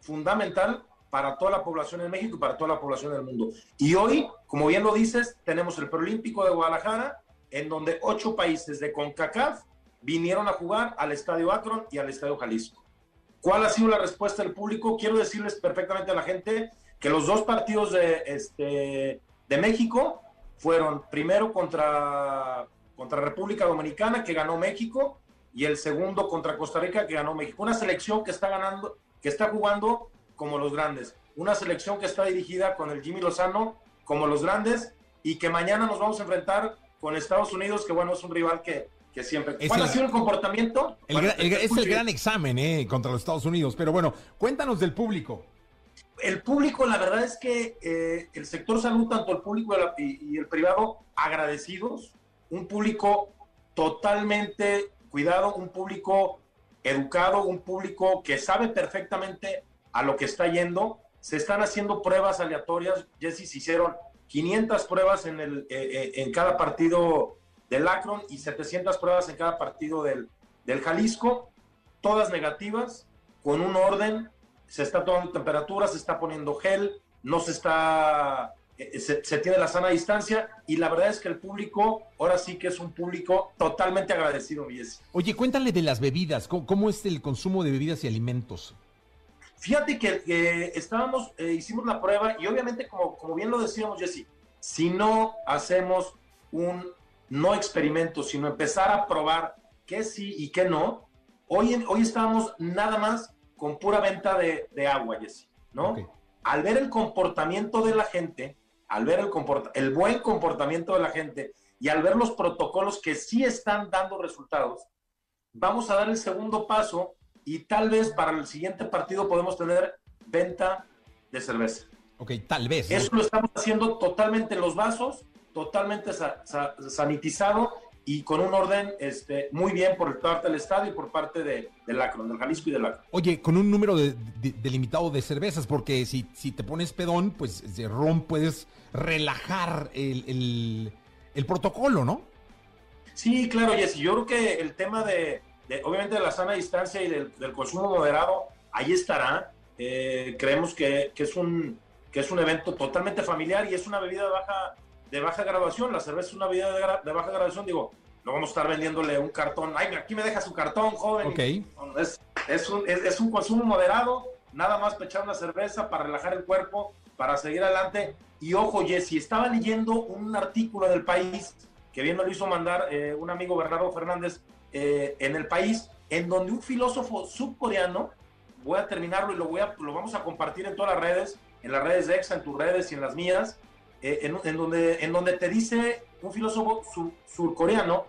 fundamental para toda la población en México y para toda la población del mundo. Y hoy, como bien lo dices, tenemos el Preolímpico de Guadalajara, en donde ocho países de CONCACAF vinieron a jugar al Estadio Akron y al Estadio Jalisco. ¿Cuál ha sido la respuesta del público? Quiero decirles perfectamente a la gente que los dos partidos de, este, de México fueron primero contra, contra República Dominicana, que ganó México, y el segundo contra Costa Rica, que ganó México. Una selección que está ganando, que está jugando como los grandes. Una selección que está dirigida con el Jimmy Lozano como los grandes y que mañana nos vamos a enfrentar con Estados Unidos, que bueno, es un rival que, que siempre. Es ¿Cuál el- ha sido el comportamiento? El es el gran examen eh, contra los Estados Unidos, pero bueno, cuéntanos del público. el público, la verdad es que eh, el sector salud, tanto el público y el privado, agradecidos. Un público totalmente cuidado, un público educado, un público que sabe perfectamente a lo que está yendo. Se están haciendo pruebas aleatorias. Jesse, se hicieron 500 pruebas en, el, eh, en cada partido del Akron y 700 pruebas en cada partido del, del Jalisco, todas negativas, con un orden se está tomando temperatura, se está poniendo gel, no se está, eh, se, se tiene la sana distancia y la verdad es que el público ahora sí que es un público totalmente agradecido, mi Jessy. Oye, cuéntale de las bebidas, ¿cómo, cómo es el consumo de bebidas y alimentos? Fíjate que eh, estábamos, eh, hicimos la prueba y obviamente como, como bien lo decíamos, Jesse, si no hacemos un no experimento, sino empezar a probar qué sí y qué no, hoy, en- hoy estábamos nada más con pura venta de, de agua, Jesse, ¿no? Al ver el comportamiento de la gente, al ver el, comporta- el buen comportamiento de la gente y al ver los protocolos que sí están dando resultados, vamos a dar el segundo paso y tal vez para el siguiente partido podemos tener venta de cerveza. Ok, tal vez. Eso lo estamos haciendo totalmente en los vasos, totalmente sa- sa- sanitizado y con un orden este, muy bien por parte del estadio y por parte de, del Akron, del Jalisco y del Akron. Oye, con un número de- de- delimitado de cervezas, porque si, si te pones pedón, pues de ron puedes relajar el, el- el protocolo, ¿no? Sí, claro, Jessy. Yo creo que el tema de, de, obviamente, de la sana distancia y del, del consumo moderado, ahí estará. Eh, creemos que, que es un, que es un evento totalmente familiar y es una bebida de baja, de baja graduación. La cerveza es una bebida de, baja graduación. Digo, no vamos a estar vendiéndole un cartón. Ay, aquí me deja su cartón, joven. Ok. Es, es, un, es, es un consumo moderado, nada más para echar una cerveza, para relajar el cuerpo, para seguir adelante. Y ojo, Jessy, estaba leyendo un artículo del país que bien me lo hizo mandar eh, un amigo Bernardo Fernández eh, en el país, en donde un filósofo subcoreano, voy a terminarlo y lo, voy a, lo vamos a compartir en todas las redes, en las redes de EXA, en tus redes y en las mías, eh, en, en donde, en donde te dice un filósofo sur- surcoreano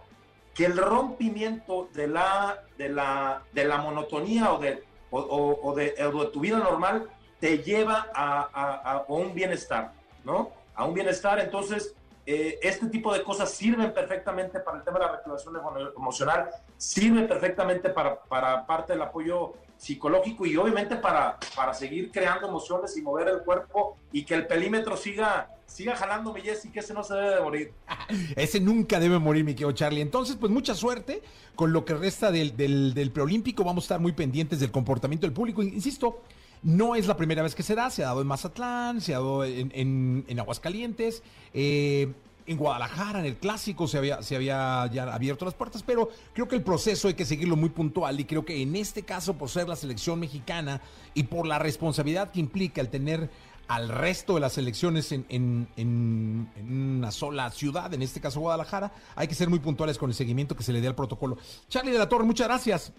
que el rompimiento de la, de la, de la monotonía o de, o, o- o de, o de tu vida normal te lleva a, a- a- un bienestar, ¿no? A un bienestar, entonces, eh, este tipo de cosas sirven perfectamente para el tema de la reactivación emo- emocional, sirven perfectamente para, para parte del apoyo psicológico y obviamente para, para seguir creando emociones y mover el cuerpo y que el pelímetro siga, siga jalando mi Jessy, que ese no se debe de morir. Ese nunca debe morir, mi querido Charlie. Entonces, pues mucha suerte con lo que resta del, del, preolímpico. Vamos a estar muy pendientes del comportamiento del público. Insisto, no es la primera vez que se da. Se ha dado en Mazatlán, se ha dado en, en- en Aguascalientes, eh, en Guadalajara, en el clásico se había, se había ya abierto las puertas, pero creo que el proceso hay que seguirlo muy puntual y creo que en este caso, por ser la selección mexicana y por la responsabilidad que implica el tener al resto de las elecciones en, en- en- en una sola ciudad, en este caso Guadalajara, hay que ser muy puntuales con el seguimiento que se le dé al protocolo. Charlie de la Torre, muchas gracias.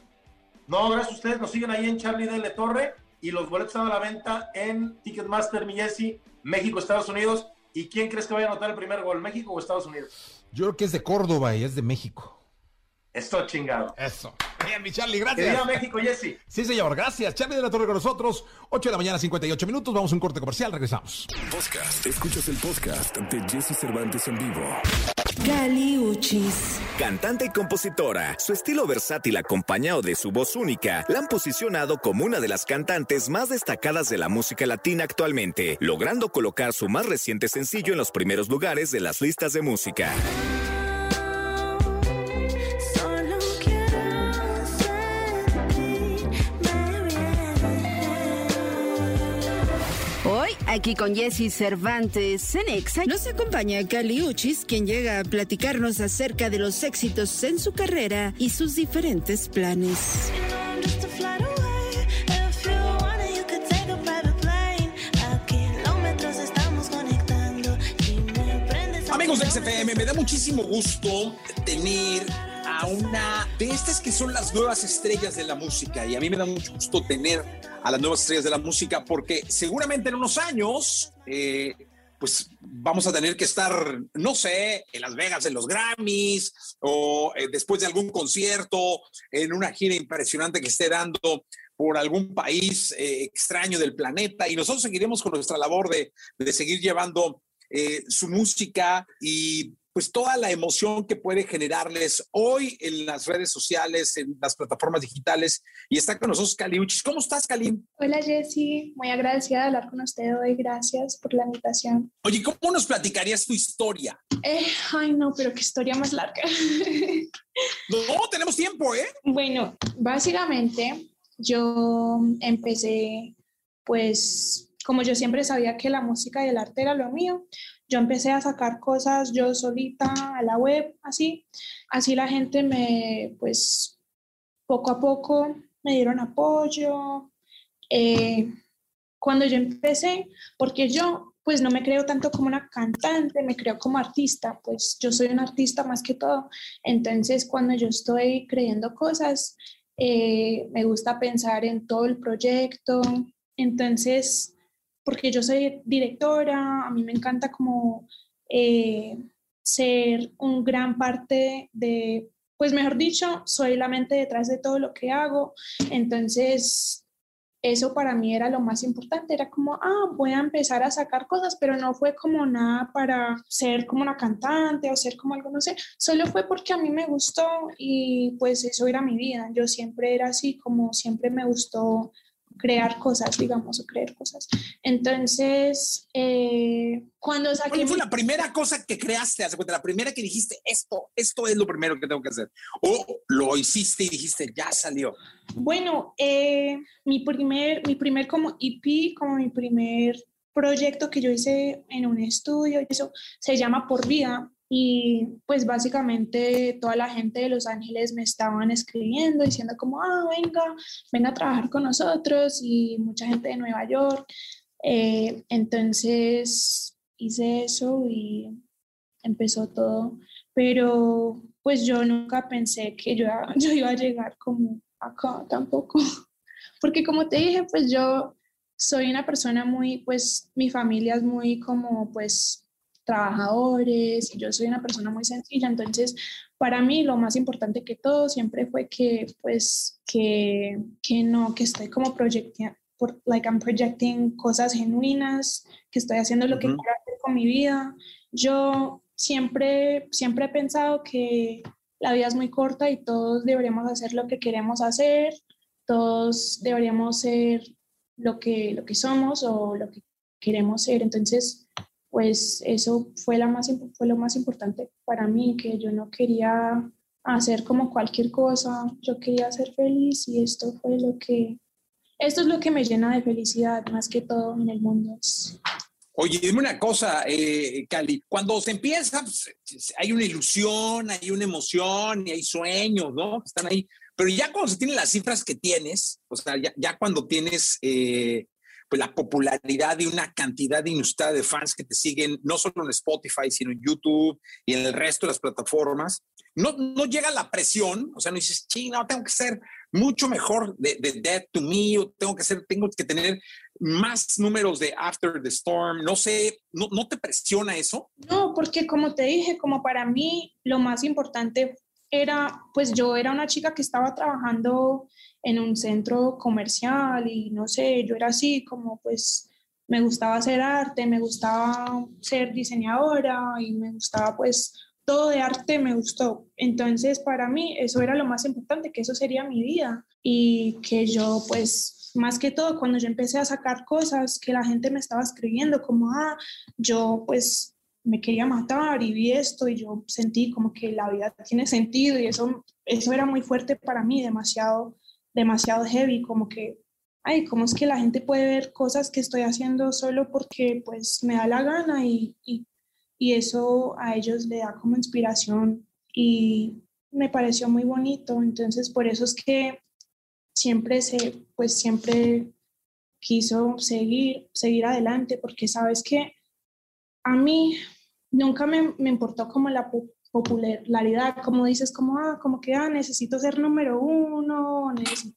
No, gracias a ustedes. Nos siguen ahí en Charlie de La Torre y los boletos están a la venta en Ticketmaster, mi Jessy, México, Estados Unidos. ¿Y quién crees que vaya a anotar el primer gol, México o Estados Unidos? Yo creo que es de Córdoba y es de México. Esto chingado. Eso. Bien, mi Charlie, Que gracias. viva México, Jesse. Sí, señor, gracias. Charlie de la Torre con nosotros. 8 de la mañana, 58 minutos. Vamos a un corte comercial, regresamos. Podcast. Escuchas el podcast de Jesse Cervantes en vivo. Cali Uchis. Cantante y compositora, su estilo versátil acompañado de su voz única la han posicionado como una de las cantantes más destacadas de la música latina actualmente, logrando colocar su más reciente sencillo en los primeros lugares de las listas de música. Aquí con Jesse Cervantes en Exa, nos acompaña Cali Uchis, quien llega a platicarnos acerca de los éxitos en su carrera y sus diferentes planes. Amigos de. XFM, me da muchísimo gusto tener una de estas que son las nuevas estrellas de la música. Y a mí me da mucho gusto tener a las nuevas estrellas de la música porque seguramente en unos años, eh, pues vamos a tener que estar, no sé, en Las Vegas en los Grammys o eh, después de algún concierto, en una gira impresionante que esté dando por algún país eh, extraño del planeta. Y nosotros seguiremos con nuestra labor de, de seguir llevando su música y pues toda la emoción que puede generarles hoy en las redes sociales, en las plataformas digitales. Y está con nosotros Cali Uchis. ¿Cómo estás, Cali? Hola Jessy, muy agradecida de hablar con usted hoy, gracias por la invitación. Oye, ¿cómo nos platicarías tu historia? Eh, ay no, pero qué historia más larga. No, tenemos tiempo, ¿eh? Bueno, básicamente yo empecé, pues como yo siempre sabía que la música y el arte era lo mío, yo empecé a sacar cosas yo solita a la web, así. Así la gente me, pues, poco a poco me dieron apoyo. Eh, cuando yo empecé, porque yo, pues, no me creo tanto como una cantante, me creo como artista, pues yo soy un artista más que todo. Entonces, cuando yo estoy creyendo cosas, eh, me gusta pensar en todo el proyecto. Entonces, porque yo soy directora, a mí me encanta como eh, ser un gran parte de, pues mejor dicho, soy la mente detrás de todo lo que hago. Entonces, eso para mí era lo más importante, era como, ah, voy a empezar a sacar cosas, pero no fue como nada para ser como una cantante o ser como algo, no sé, solo fue porque a mí me gustó y pues eso era mi vida. Yo siempre era así, como siempre me gustó crear cosas, digamos, o creer cosas. Entonces, eh, cuando saqué... ¿Cuál fue mi- la primera cosa que creaste? Haz de cuenta, La primera que dijiste, esto, esto es lo primero que tengo que hacer. O lo hiciste y dijiste, ya salió. Bueno, eh, mi primer, mi primer como EP, como mi primer proyecto que yo hice en un estudio, eso se llama Por Vida. Y pues básicamente toda la gente de Los Ángeles me estaban escribiendo, diciendo como, ah, venga, venga a trabajar con nosotros y mucha gente de Nueva York. Eh, entonces hice eso y empezó todo. Pero pues yo nunca pensé que yo, yo iba a llegar como acá tampoco. Porque como te dije, pues yo soy una persona muy, pues mi familia es muy como pues trabajadores y yo soy una persona muy sencilla. Entonces, para mí lo más importante que todo siempre fue que pues que, que no, que estoy como proyectando, like I'm projecting cosas genuinas, que estoy haciendo lo que Ujú. quiero hacer con mi vida. Yo siempre, siempre he pensado que la vida es muy corta y todos deberíamos hacer lo que queremos hacer, todos deberíamos ser lo que, lo que somos o lo que queremos ser. Entonces, pues eso fue, la más, fue lo más importante para mí, que yo no quería hacer como cualquier cosa, yo quería ser feliz y esto fue lo que, esto es lo que me llena de felicidad más que todo en el mundo. Oye, dime una cosa, eh, Cali. Cuando se empieza, pues, hay una ilusión, hay una emoción y hay sueños, ¿no? Están ahí. Pero ya cuando se tienen las cifras que tienes, o sea, ya, ya cuando tienes eh, pues la popularidad y una cantidad inusitada de fans que te siguen, no solo en Spotify, sino en YouTube y en el resto de las plataformas, no, no llega la presión, o sea, no dices, ching, no, tengo que ser mucho mejor de, de Dead to Me, o tengo que ser, tengo que tener más números de After the Storm, no sé, ¿no, no te presiona eso? No, porque como te dije, como para mí lo más importante era, pues yo era una chica que estaba trabajando en un centro comercial y no sé, yo era así como pues me gustaba hacer arte, me gustaba ser diseñadora y me gustaba pues todo de arte me gustó. Entonces para mí eso era lo más importante, que eso sería mi vida y que yo pues más que todo cuando yo empecé a sacar cosas que la gente me estaba escribiendo como, ah, yo pues me quería matar y vi esto y yo sentí como que la vida tiene sentido y eso, eso era muy fuerte para mí, demasiado, demasiado heavy, como que, ay, ¿cómo es que la gente puede ver cosas que estoy haciendo solo porque pues me da la gana y, y, y eso a ellos le da como inspiración y me pareció muy bonito, entonces por eso es que siempre se, pues siempre quiso seguir, seguir adelante, porque sabes que a mí nunca me, me importó como la popularidad, como dices, como, ah, como que, ah, necesito ser número uno, necesito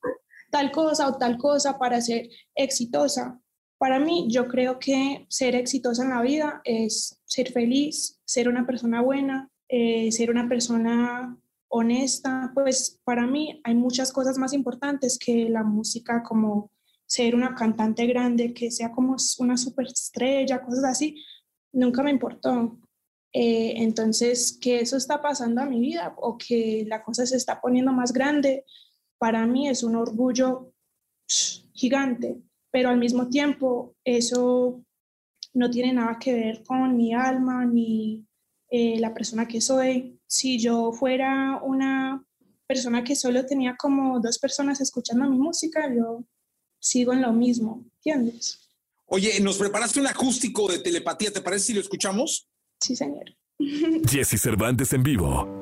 tal cosa o tal cosa para ser exitosa. Para mí, yo creo que ser exitosa en la vida es ser feliz, ser una persona buena, eh, ser una persona honesta, pues para mí hay muchas cosas más importantes que la música, como ser una cantante grande, que sea como una superestrella, cosas así, nunca me importó. Eh, entonces, que eso está pasando a mi vida o que la cosa se está poniendo más grande, para mí es un orgullo gigante, pero al mismo tiempo eso no tiene nada que ver con mi alma ni eh, la persona que soy. Si yo fuera una persona que solo tenía como dos personas escuchando mi música, yo sigo en lo mismo, ¿entiendes? Oye, nos preparaste un acústico de telepatía, ¿te parece si lo escuchamos? Sí, señor. Jesse Cervantes en vivo.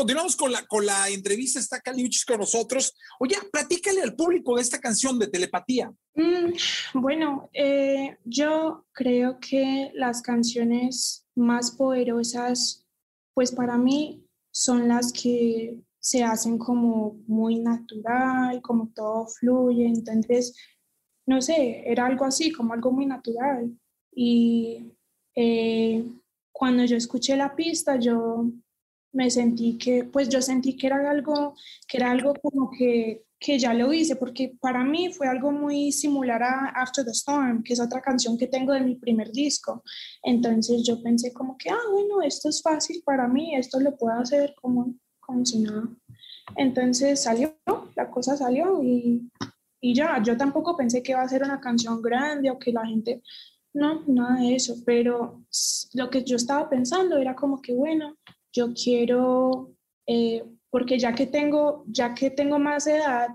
Continuamos con la, con la entrevista. Está Caliuchis con nosotros. Oye, platícale al público de esta canción de telepatía. Mm, bueno, eh, yo creo que las canciones más poderosas, pues para mí, son las que se hacen como muy natural, como todo fluye. Entonces, no sé, era algo así, como algo muy natural. Y eh, cuando yo escuché la pista, yo me sentí que, pues yo sentí que era algo, que era algo como que, que ya lo hice, porque para mí fue algo muy similar a After the Storm, que es otra canción que tengo de mi primer disco. Entonces yo pensé como que, ah, bueno, esto es fácil para mí, esto lo puedo hacer como, como si nada. Entonces salió, la cosa salió y, y ya, yo tampoco pensé que iba a ser una canción grande o que la gente, no, nada de eso, pero lo que yo estaba pensando era como que, bueno, yo quiero, eh, porque ya que tengo, ya que tengo más edad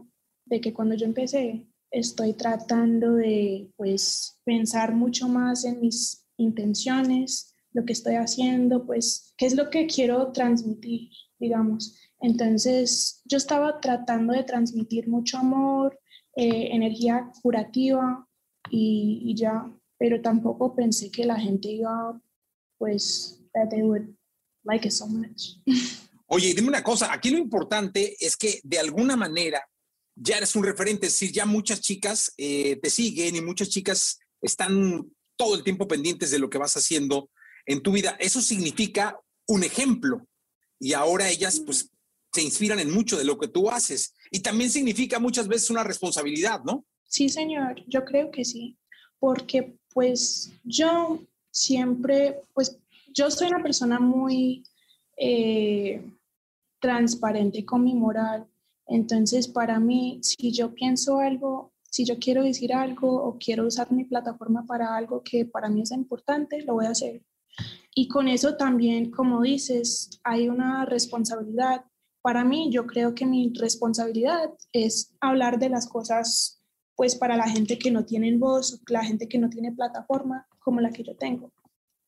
de que cuando yo empecé, estoy tratando de pues pensar mucho más en mis intenciones, lo que estoy haciendo, pues qué es lo que quiero transmitir, digamos. Entonces yo estaba tratando de transmitir mucho amor, eh, energía curativa y, ya, pero tampoco pensé que la gente iba, pues, that they like it so much. Oye, dime una cosa, aquí lo importante es que de alguna manera ya eres un referente, es decir, ya muchas chicas eh, te siguen y muchas chicas están todo el tiempo pendientes de lo que vas haciendo en tu vida. Eso significa un ejemplo y ahora ellas pues se inspiran en mucho de lo que tú haces y también significa muchas veces una responsabilidad, ¿no? Sí, señor, yo creo que sí, porque pues yo siempre, pues yo soy una persona muy eh, transparente con mi moral, entonces para mí, si yo pienso algo, si yo quiero decir algo o quiero usar mi plataforma para algo que para mí es importante, lo voy a hacer. Y con eso también, como dices, hay una responsabilidad. Para mí, yo creo que mi responsabilidad es hablar de las cosas, pues para la gente que no tiene voz, la gente que no tiene plataforma como la que yo tengo.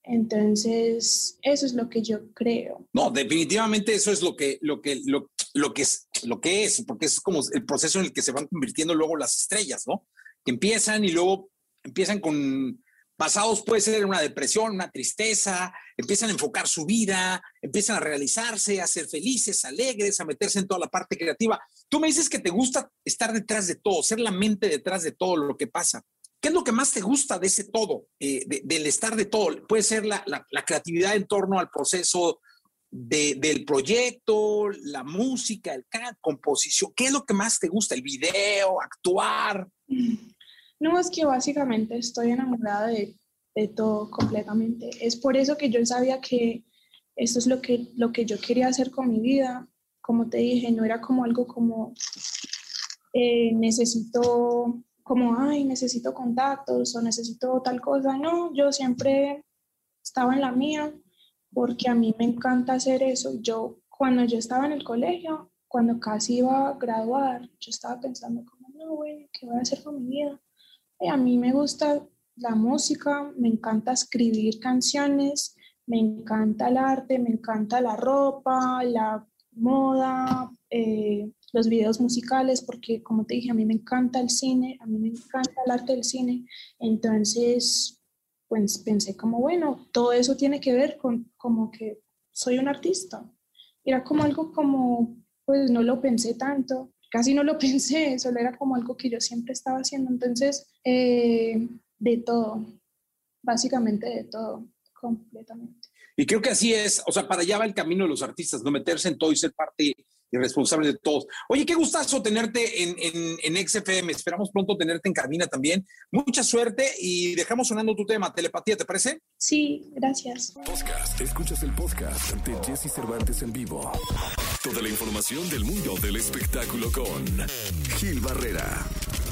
Entonces, eso es lo que yo creo. No, definitivamente eso es lo que, lo que, lo, lo que es, lo que es, porque es como el proceso en el que se van convirtiendo luego las estrellas, ¿no? Que empiezan y luego empiezan con pasados puede ser una depresión, una tristeza, empiezan a enfocar su vida, empiezan a realizarse, a ser felices, alegres, a meterse en toda la parte creativa. Tú me dices que te gusta estar detrás de todo, ser la mente detrás de todo lo que pasa. ¿Qué es lo que más te gusta de ese todo, eh, de, del estar de todo? Puede ser la, la, la creatividad en torno al proceso de, del proyecto, la música, el canto, composición. ¿Qué es lo que más te gusta? ¿El video, actuar? No, es que básicamente estoy enamorada de, de todo completamente. Es por eso que yo sabía que esto es lo que, lo que yo quería hacer con mi vida. Como te dije, no era como algo como eh, necesito, como, ay, necesito contactos o necesito tal cosa. No, yo siempre estaba en la mía porque a mí me encanta hacer eso. Yo, cuando yo estaba en el colegio, cuando casi iba a graduar, yo estaba pensando como, no, güey, ¿qué voy a hacer con mi vida? Y a mí me gusta la música, me encanta escribir canciones, me encanta el arte, me encanta la ropa, la moda, eh, los videos musicales, porque como te dije, a mí me encanta el cine, a mí me encanta el arte del cine. Entonces, pues pensé como, bueno, todo eso tiene que ver con como que soy un artista. Era como algo como, pues no lo pensé tanto, casi no lo pensé, solo era como algo que yo siempre estaba haciendo. Entonces, eh, de todo, básicamente de todo, completamente. Y creo que así es, o sea, para allá va el camino de los artistas, no meterse en todo y ser parte y responsable de todos. Oye, qué gustazo tenerte en, en, en XFM. Esperamos pronto tenerte en cabina también. Mucha suerte y dejamos sonando tu tema, telepatía, ¿te parece? Sí, gracias. Podcast. Escuchas el podcast de Jesse Cervantes en vivo. Toda la información del mundo del espectáculo con Gil Barrera.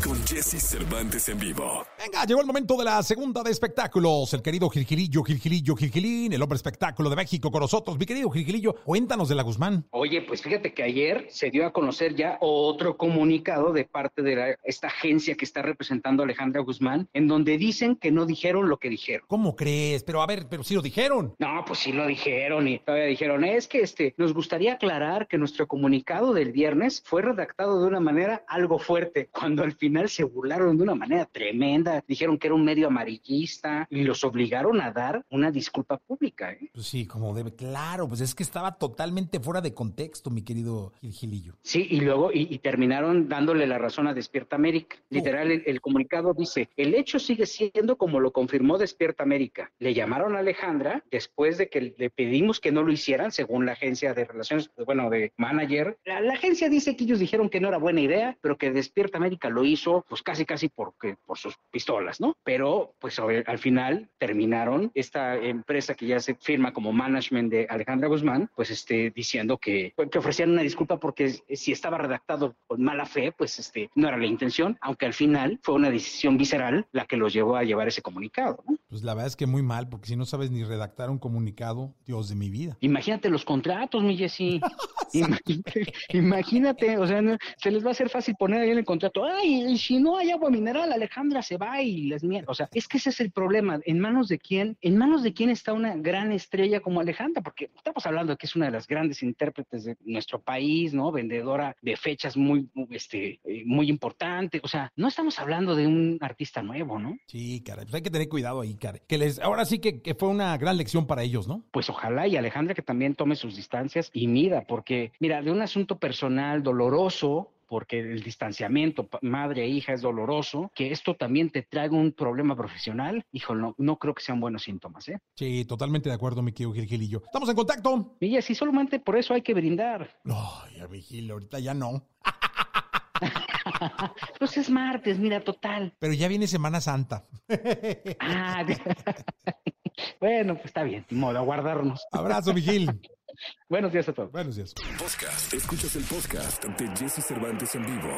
Con Jesse Cervantes en vivo. Venga, llegó el momento de la segunda de espectáculos. El querido Gilgilillo, Gilgilillo, Gilgilín, el hombre espectáculo de México con nosotros. Mi querido Gilgilillo, cuéntanos de la Guzmán. Oye, pues fíjate que ayer se dio a conocer ya otro comunicado de parte de la, esta agencia que está representando a Alejandra Guzmán, en donde dicen que no dijeron lo que dijeron. ¿Cómo crees? Pero a ver, pero sí lo dijeron. No, pues sí lo dijeron y todavía dijeron, es que este, nos gustaría aclarar que nuestro comunicado del viernes fue redactado de una manera algo fuerte, cuando al final se burlaron de una manera tremenda, dijeron que era un medio amarillista y los obligaron a dar una disculpa pública. ¿eh? Pues sí, como debe, claro, pues es que estaba totalmente fuera de contexto, mi querido Gilgilillo. Sí, y luego, y, y terminaron dándole la razón a Despierta América. Literal, el, el, comunicado dice, el hecho sigue siendo como lo confirmó Despierta América. Le llamaron a Alejandra después de que le pedimos que no lo hicieran, según la agencia de relaciones, bueno, de manager. La, la agencia dice que ellos dijeron que no era buena idea, pero que Despierta América lo hizo, pues casi, casi porque, por sus pistolas, ¿no? Pero pues al final terminaron esta empresa que ya se firma como management de Alejandra Guzmán, pues este, diciendo que, que ofrecían una disculpa porque si estaba redactado con mala fe, pues este, no era la intención, aunque al final fue una decisión visceral la que los llevó a llevar ese comunicado. ¿no? Pues la verdad es que muy mal, porque si no sabes ni redactar un comunicado, Dios de mi vida. Imagínate los contratos, mi Jessy. imagínate, imagínate, o sea, se les va a hacer fácil poner ahí en el contrato, ay, si no hay agua mineral, Alejandra se va y les mierda. O sea, es que ese es el problema. ¿En manos de quién? ¿En manos de quién está una gran estrella como Alejandra? Porque estamos hablando de que es una de las grandes intérpretes de nuestro país, ¿no? Vendedora de fechas muy, este, eh, muy importantes. O sea, no estamos hablando de un artista nuevo, ¿no? Sí, caray, pues hay que tener cuidado ahí, caray. Que les, ahora sí que, que fue una gran lección para ellos, ¿no? Pues ojalá y Alejandra que también tome sus distancias y mira, porque mira, de un asunto personal doloroso, porque el distanciamiento madre e hija es doloroso, que esto también te traiga un problema profesional, hijo, no, no creo que sean buenos síntomas, ¿eh? Sí, totalmente de acuerdo, mi querido Gilgilillo. Estamos en contacto. Y así solamente por eso hay que brindar. No, ya Vigil, ahorita ya no. pues es martes, mira, total. Pero ya viene Semana Santa. ah, bueno, pues está bien, modo, a guardarnos. Abrazo, Vigil. Buenos días a todos. Buenos días. Podcast. Escuchas el podcast de Jesse Cervantes en vivo.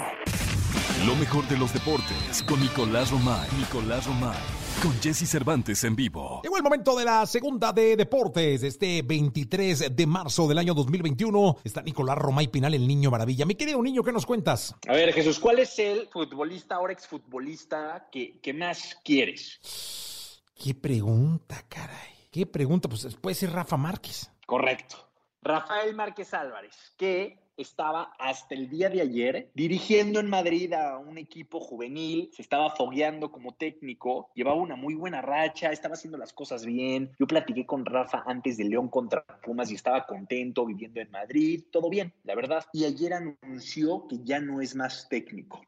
Lo mejor de los deportes con Nicolás Romay. Nicolás Romay. Con Jesse Cervantes en vivo. Llegó el momento de la segunda de deportes. Este 23 de marzo del año 2021 está Nicolás Romay Pinal, el niño maravilla. Mi querido niño, ¿qué nos cuentas? A ver, Jesús, ¿cuál es el futbolista, ahora exfutbolista, que, que más quieres? Qué pregunta, caray. Qué pregunta. Pues puede ser Rafa Márquez. Correcto. Rafael Márquez Álvarez, que estaba hasta el día de ayer dirigiendo en Madrid a un equipo juvenil, se estaba fogueando como técnico, llevaba una muy buena racha, estaba haciendo las cosas bien. Yo platiqué con Rafa antes de León contra Pumas y estaba contento viviendo en Madrid, todo bien, la verdad. Y ayer anunció que ya no es más técnico.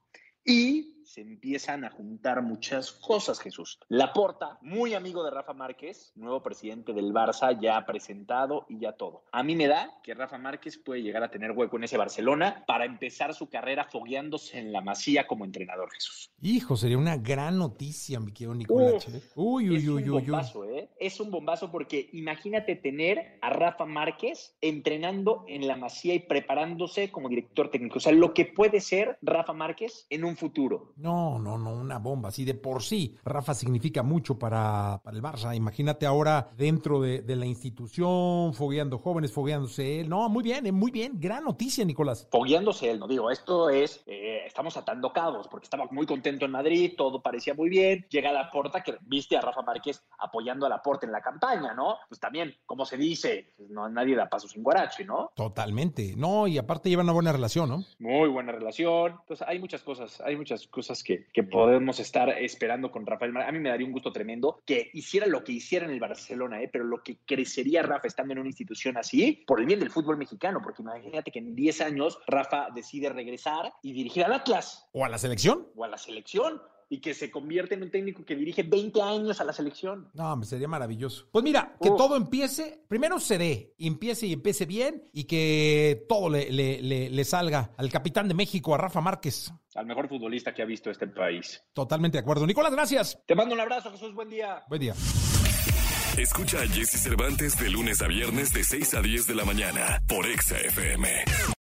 Y se empiezan a juntar muchas cosas, Jesús. Laporta, muy amigo de Rafa Márquez, nuevo presidente del Barça, ya presentado y ya todo. A mí me da que Rafa Márquez puede llegar a tener hueco en ese Barcelona para empezar su carrera fogueándose en la masía como entrenador, Jesús. Hijo, sería una gran noticia, mi querido Nicolás. uy, uy, uy, uy, bombazo, ¿eh? Es un bombazo porque imagínate tener a Rafa Márquez entrenando en la masía y preparándose como director técnico. O sea, lo que puede ser Rafa Márquez en un futuro. No, no, no, una bomba. Así de por sí, Rafa significa mucho para, el Barça. Imagínate ahora dentro de, la institución, fogueando jóvenes, fogueándose él. No, muy bien, eh, muy bien. Gran noticia, Nicolás. Fogueándose él, no digo, esto es, eh, estamos atando cabos, porque estaba muy contento en Madrid, todo parecía muy bien. Llega a la porta, que viste a Rafa Márquez apoyando a la porta en la campaña, ¿no? Pues también, como se dice, pues no nadie da paso sin guarache, ¿no? Totalmente. No, y aparte llevan una buena relación, ¿no? Muy buena relación. Entonces, hay muchas cosas, hay muchas cosas que, podemos estar esperando con Rafael A mí me daría un gusto tremendo que hiciera lo que hiciera en el Barcelona, ¿eh? pero lo que crecería Rafa estando en una institución así, por el bien del fútbol mexicano, porque imagínate que en 10 años Rafa decide regresar y dirigir al Atlas. ¿O a la selección? O a la selección y que se convierte en un técnico que dirige 20 años a la selección. No, me sería maravilloso. Pues mira, que todo empiece, primero se dé, empiece y empiece bien y que todo le, le, salga al capitán de México, a Rafa Márquez. Al mejor futbolista que ha visto este país. Totalmente de acuerdo. Nicolás, gracias. Te mando un abrazo, Jesús. Buen día. Buen día. Escucha a Jesse Cervantes de lunes a viernes de 6 a 10 de la mañana por Exa FM.